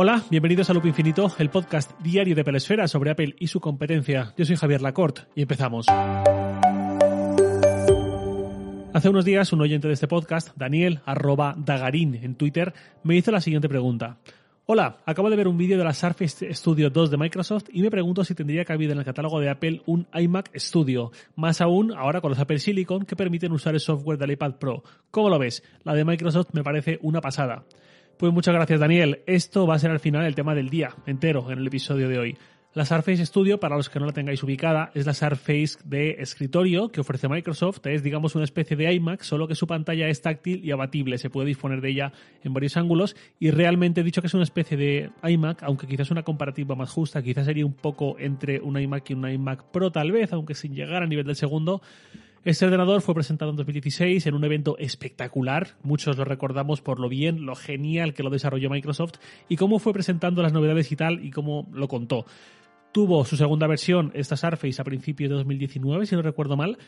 Hola, bienvenidos a Loop Infinito, el podcast diario de Pelesfera sobre Apple y su competencia. Yo soy Javier Lacorte y empezamos. Hace unos días un oyente de este podcast, Daniel, arroba Dagarín en Twitter, me hizo la siguiente pregunta. Hola, acabo de ver un vídeo de la Surface Studio 2 de Microsoft y me pregunto si tendría cabida en el catálogo de Apple un iMac Studio, más aún ahora con los Apple Silicon que permiten usar el software del iPad Pro. ¿Cómo lo ves? La de Microsoft me parece una pasada. Pues muchas gracias Daniel. Esto va a ser al final el tema del día entero en el episodio de hoy. La Surface Studio, para los que no la tengáis ubicada, es la Surface de escritorio que ofrece Microsoft. Es, digamos, una especie de iMac, solo que su pantalla es táctil y abatible. Se puede disponer de ella en varios ángulos. Y realmente dicho que es una especie de iMac, aunque quizás una comparativa más justa, quizás sería un poco entre un iMac y un iMac Pro, tal vez, aunque sin llegar a nivel del segundo. Este ordenador fue presentado en 2016 en un evento espectacular. Muchos lo recordamos por lo bien, lo genial que lo desarrolló Microsoft y cómo fue presentando las novedades y tal y cómo lo contó. Tuvo su segunda versión, esta Surface, a principios de 2019, si no recuerdo mal.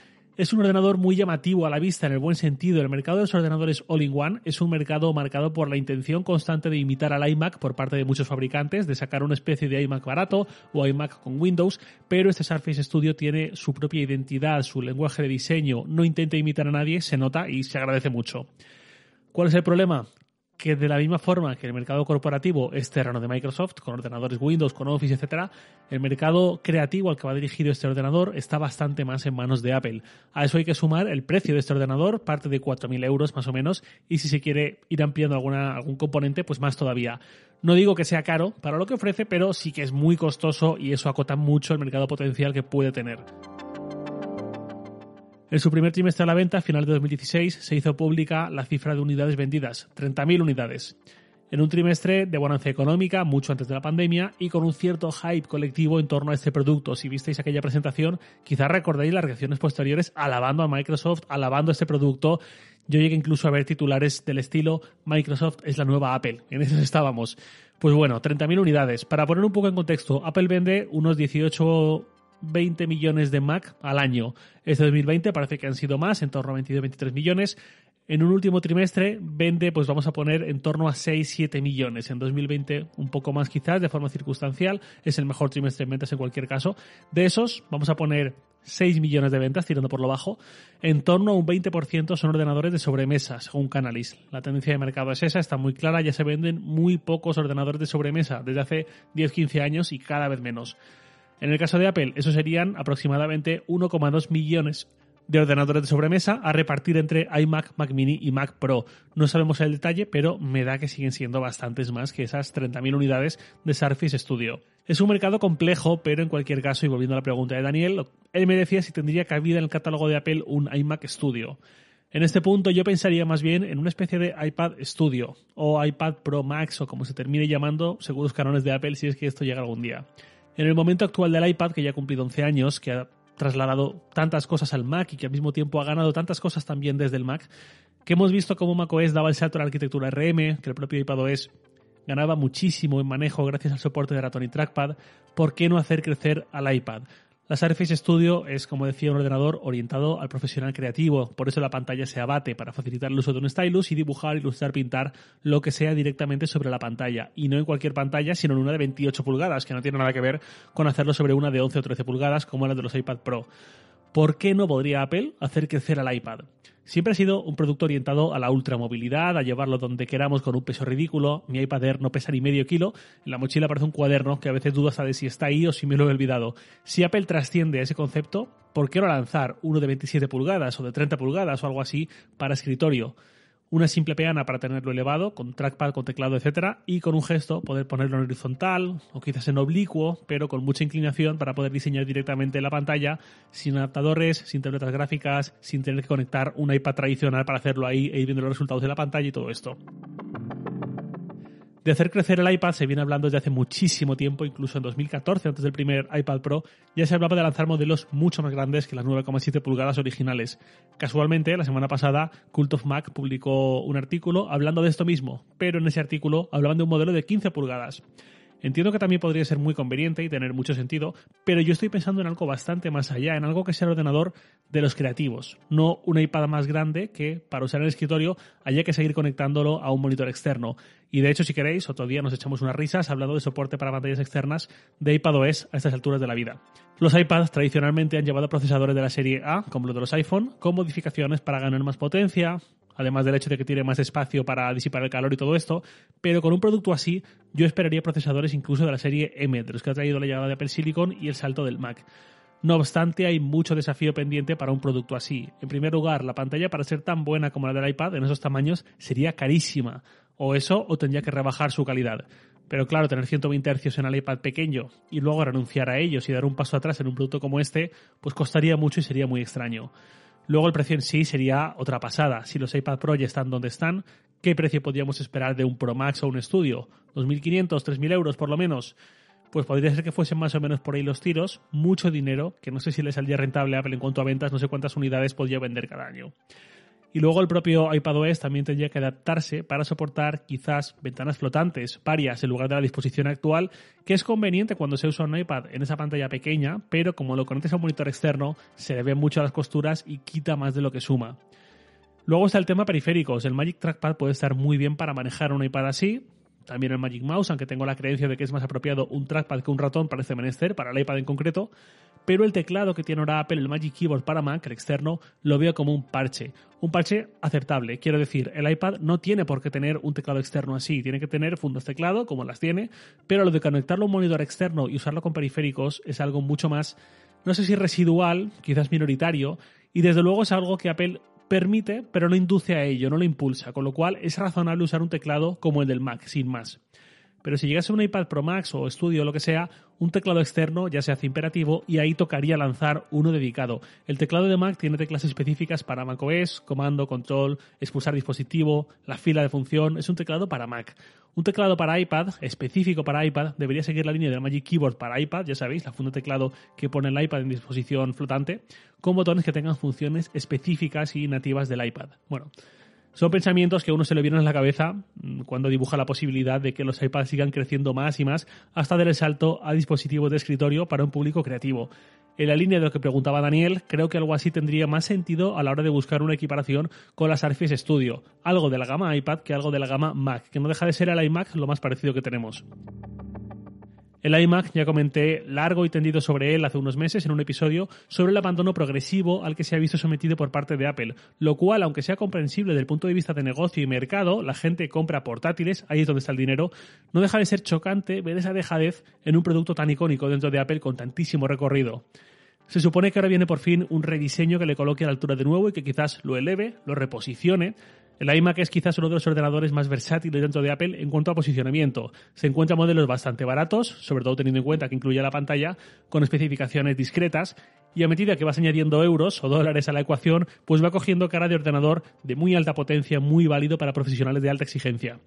Es un ordenador muy llamativo a la vista en el buen sentido. El mercado de los ordenadores all-in-one es un mercado marcado por la intención constante de imitar al iMac por parte de muchos fabricantes, de sacar una especie de iMac barato o iMac con Windows, pero este Surface Studio tiene su propia identidad, su lenguaje de diseño, no intenta imitar a nadie, se nota y se agradece mucho. ¿Cuál es el problema? Que de la misma forma que el mercado corporativo es terreno de Microsoft, con ordenadores Windows, con Office, etcétera, el mercado creativo al que va dirigido este ordenador está bastante más en manos de Apple. A eso hay que sumar el precio de este ordenador, parte de 4.000 euros más o menos, y si se quiere ir ampliando alguna, algún componente, pues más todavía. No digo que sea caro para lo que ofrece, pero sí que es muy costoso y eso acota mucho el mercado potencial que puede tener. En su primer trimestre a la venta, a final de 2016, se hizo pública la cifra de unidades vendidas, 30.000 unidades. En un trimestre de bonanza económica, mucho antes de la pandemia, y con un cierto hype colectivo en torno a este producto. Si visteis aquella presentación, quizás recordáis las reacciones posteriores alabando a Microsoft, alabando este producto. Yo llegué incluso a ver titulares del estilo Microsoft es la nueva Apple. En eso estábamos. Pues bueno, 30.000 unidades. Para poner un poco en contexto, Apple vende unos 18 20 millones de Mac al año. Este 2020 parece que han sido más, en torno a 22-23 millones. En un último trimestre vende, pues vamos a poner en torno a 6-7 millones. En 2020 un poco más quizás, de forma circunstancial. Es el mejor trimestre en ventas en cualquier caso. De esos vamos a poner 6 millones de ventas, tirando por lo bajo. En torno a un 20% son ordenadores de sobremesa, según Canalis. La tendencia de mercado es esa, está muy clara. Ya se venden muy pocos ordenadores de sobremesa desde hace 10-15 años y cada vez menos. En el caso de Apple, eso serían aproximadamente 1,2 millones de ordenadores de sobremesa a repartir entre iMac, Mac Mini y Mac Pro. No sabemos el detalle, pero me da que siguen siendo bastantes más que esas 30.000 unidades de Surface Studio. Es un mercado complejo, pero en cualquier caso, y volviendo a la pregunta de Daniel, él me decía si tendría cabida en el catálogo de Apple un iMac Studio. En este punto yo pensaría más bien en una especie de iPad Studio o iPad Pro Max o como se termine llamando según los canones de Apple si es que esto llega algún día. En el momento actual del iPad, que ya ha cumplido 11 años, que ha trasladado tantas cosas al Mac y que al mismo tiempo ha ganado tantas cosas también desde el Mac, que hemos visto cómo macOS daba el salto a la arquitectura RM, que el propio iPadOS ganaba muchísimo en manejo gracias al soporte de ratón y trackpad, ¿por qué no hacer crecer al iPad? La Surface Studio es, como decía, un ordenador orientado al profesional creativo, por eso la pantalla se abate para facilitar el uso de un stylus y dibujar, ilustrar, pintar lo que sea directamente sobre la pantalla. Y no en cualquier pantalla, sino en una de 28 pulgadas, que no tiene nada que ver con hacerlo sobre una de 11 o 13 pulgadas como la de los iPad Pro. ¿Por qué no podría Apple hacer crecer al iPad? Siempre ha sido un producto orientado a la ultramovilidad, a llevarlo donde queramos con un peso ridículo. Mi iPad no pesa ni medio kilo. En la mochila parece un cuaderno que a veces dudas de si está ahí o si me lo he olvidado. Si Apple trasciende ese concepto, ¿por qué no lanzar uno de 27 pulgadas o de 30 pulgadas o algo así para escritorio? Una simple peana para tenerlo elevado, con trackpad, con teclado, etcétera, y con un gesto poder ponerlo en horizontal o quizás en oblicuo, pero con mucha inclinación para poder diseñar directamente la pantalla sin adaptadores, sin tabletas gráficas, sin tener que conectar un iPad tradicional para hacerlo ahí e ir viendo los resultados de la pantalla y todo esto. De hacer crecer el iPad se viene hablando desde hace muchísimo tiempo, incluso en 2014, antes del primer iPad Pro, ya se hablaba de lanzar modelos mucho más grandes que las 9,7 pulgadas originales. Casualmente, la semana pasada, Cult of Mac publicó un artículo hablando de esto mismo, pero en ese artículo hablaban de un modelo de 15 pulgadas. Entiendo que también podría ser muy conveniente y tener mucho sentido, pero yo estoy pensando en algo bastante más allá, en algo que sea el ordenador de los creativos, no una iPad más grande que para usar en el escritorio haya que seguir conectándolo a un monitor externo. Y de hecho, si queréis, otro día nos echamos unas risas hablando de soporte para pantallas externas de iPadOS a estas alturas de la vida. Los iPads tradicionalmente han llevado procesadores de la serie A, como los de los iPhone, con modificaciones para ganar más potencia, además del hecho de que tiene más espacio para disipar el calor y todo esto, pero con un producto así yo esperaría procesadores incluso de la serie M, de los que ha traído la llegada de Apple Silicon y el salto del Mac. No obstante, hay mucho desafío pendiente para un producto así. En primer lugar, la pantalla para ser tan buena como la del iPad en esos tamaños sería carísima. O eso, o tendría que rebajar su calidad. Pero claro, tener 120 Hz en el iPad pequeño y luego renunciar a ellos y dar un paso atrás en un producto como este, pues costaría mucho y sería muy extraño. Luego el precio en sí sería otra pasada. Si los iPad Pro ya están donde están, ¿qué precio podríamos esperar de un Pro Max o un Studio? ¿2.500, 3.000 euros por lo menos? Pues podría ser que fuesen más o menos por ahí los tiros, mucho dinero, que no sé si le saldría rentable a Apple en cuanto a ventas, no sé cuántas unidades podría vender cada año. Y luego el propio iPadOS también tendría que adaptarse para soportar quizás ventanas flotantes, varias en lugar de la disposición actual, que es conveniente cuando se usa un iPad en esa pantalla pequeña, pero como lo conectas a un monitor externo, se le ven mucho las costuras y quita más de lo que suma. Luego está el tema periféricos. El Magic Trackpad puede estar muy bien para manejar un iPad así. También el Magic Mouse, aunque tengo la creencia de que es más apropiado un trackpad que un ratón, parece menester para el iPad en concreto pero el teclado que tiene ahora Apple, el Magic Keyboard para Mac, el externo, lo veo como un parche. Un parche aceptable, quiero decir, el iPad no tiene por qué tener un teclado externo así, tiene que tener fundas teclado, como las tiene, pero lo de conectarlo a un monitor externo y usarlo con periféricos es algo mucho más, no sé si residual, quizás minoritario, y desde luego es algo que Apple permite, pero no induce a ello, no lo impulsa, con lo cual es razonable usar un teclado como el del Mac, sin más. Pero si llegase un iPad Pro Max o Studio o lo que sea, un teclado externo ya se hace imperativo y ahí tocaría lanzar uno dedicado. El teclado de Mac tiene teclas específicas para macOS, comando, control, expulsar dispositivo, la fila de función, es un teclado para Mac. Un teclado para iPad, específico para iPad, debería seguir la línea del Magic Keyboard para iPad, ya sabéis, la funda teclado que pone el iPad en disposición flotante, con botones que tengan funciones específicas y nativas del iPad. Bueno, son pensamientos que a uno se le vienen en la cabeza mm, cuando dibuja la posibilidad de que los iPads sigan creciendo más y más hasta dar el salto a dispositivos de escritorio para un público creativo. En la línea de lo que preguntaba Daniel, creo que algo así tendría más sentido a la hora de buscar una equiparación con la Surface Studio, algo de la gama iPad que algo de la gama Mac, que no deja de ser el iMac lo más parecido que tenemos. El iMac ya comenté largo y tendido sobre él hace unos meses en un episodio sobre el abandono progresivo al que se ha visto sometido por parte de Apple, lo cual, aunque sea comprensible desde el punto de vista de negocio y mercado, la gente compra portátiles, ahí es donde está el dinero, no deja de ser chocante ver esa dejadez en un producto tan icónico dentro de Apple con tantísimo recorrido. Se supone que ahora viene por fin un rediseño que le coloque a la altura de nuevo y que quizás lo eleve, lo reposicione, el iMac es quizás uno de los ordenadores más versátiles dentro de Apple en cuanto a posicionamiento. Se encuentran modelos bastante baratos, sobre todo teniendo en cuenta que incluye la pantalla, con especificaciones discretas, y a medida que vas añadiendo euros o dólares a la ecuación, pues va cogiendo cara de ordenador de muy alta potencia, muy válido para profesionales de alta exigencia.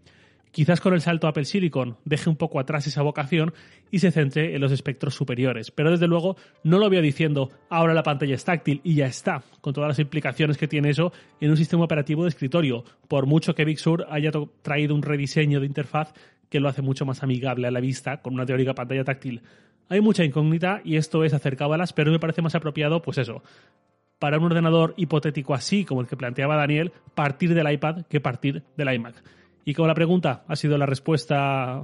Quizás con el salto a Apple Silicon deje un poco atrás esa vocación y se centre en los espectros superiores. Pero desde luego no lo veo diciendo ahora la pantalla es táctil y ya está, con todas las implicaciones que tiene eso en un sistema operativo de escritorio, por mucho que Big Sur haya traído un rediseño de interfaz que lo hace mucho más amigable a la vista con una teórica pantalla táctil. Hay mucha incógnita y esto es acercábalas, pero me parece más apropiado, pues eso, para un ordenador hipotético así como el que planteaba Daniel, partir del iPad que partir del iMac. Y como la pregunta ha sido la respuesta,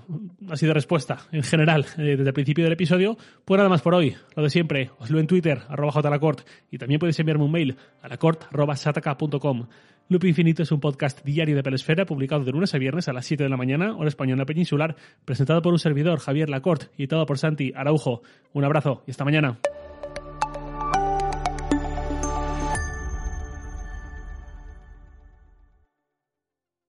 ha sido respuesta en general eh, desde el principio del episodio, pues nada más por hoy. Lo de siempre, os lo en Twitter, arroba jlacort, y también podéis enviarme un mail a lacort.sataka.com. Loop Infinito es un podcast diario de Pelesfera publicado de lunes a viernes a las 7 de la mañana, hora española peninsular, presentado por un servidor, Javier Lacort, y todo por Santi Araujo. Un abrazo y hasta mañana.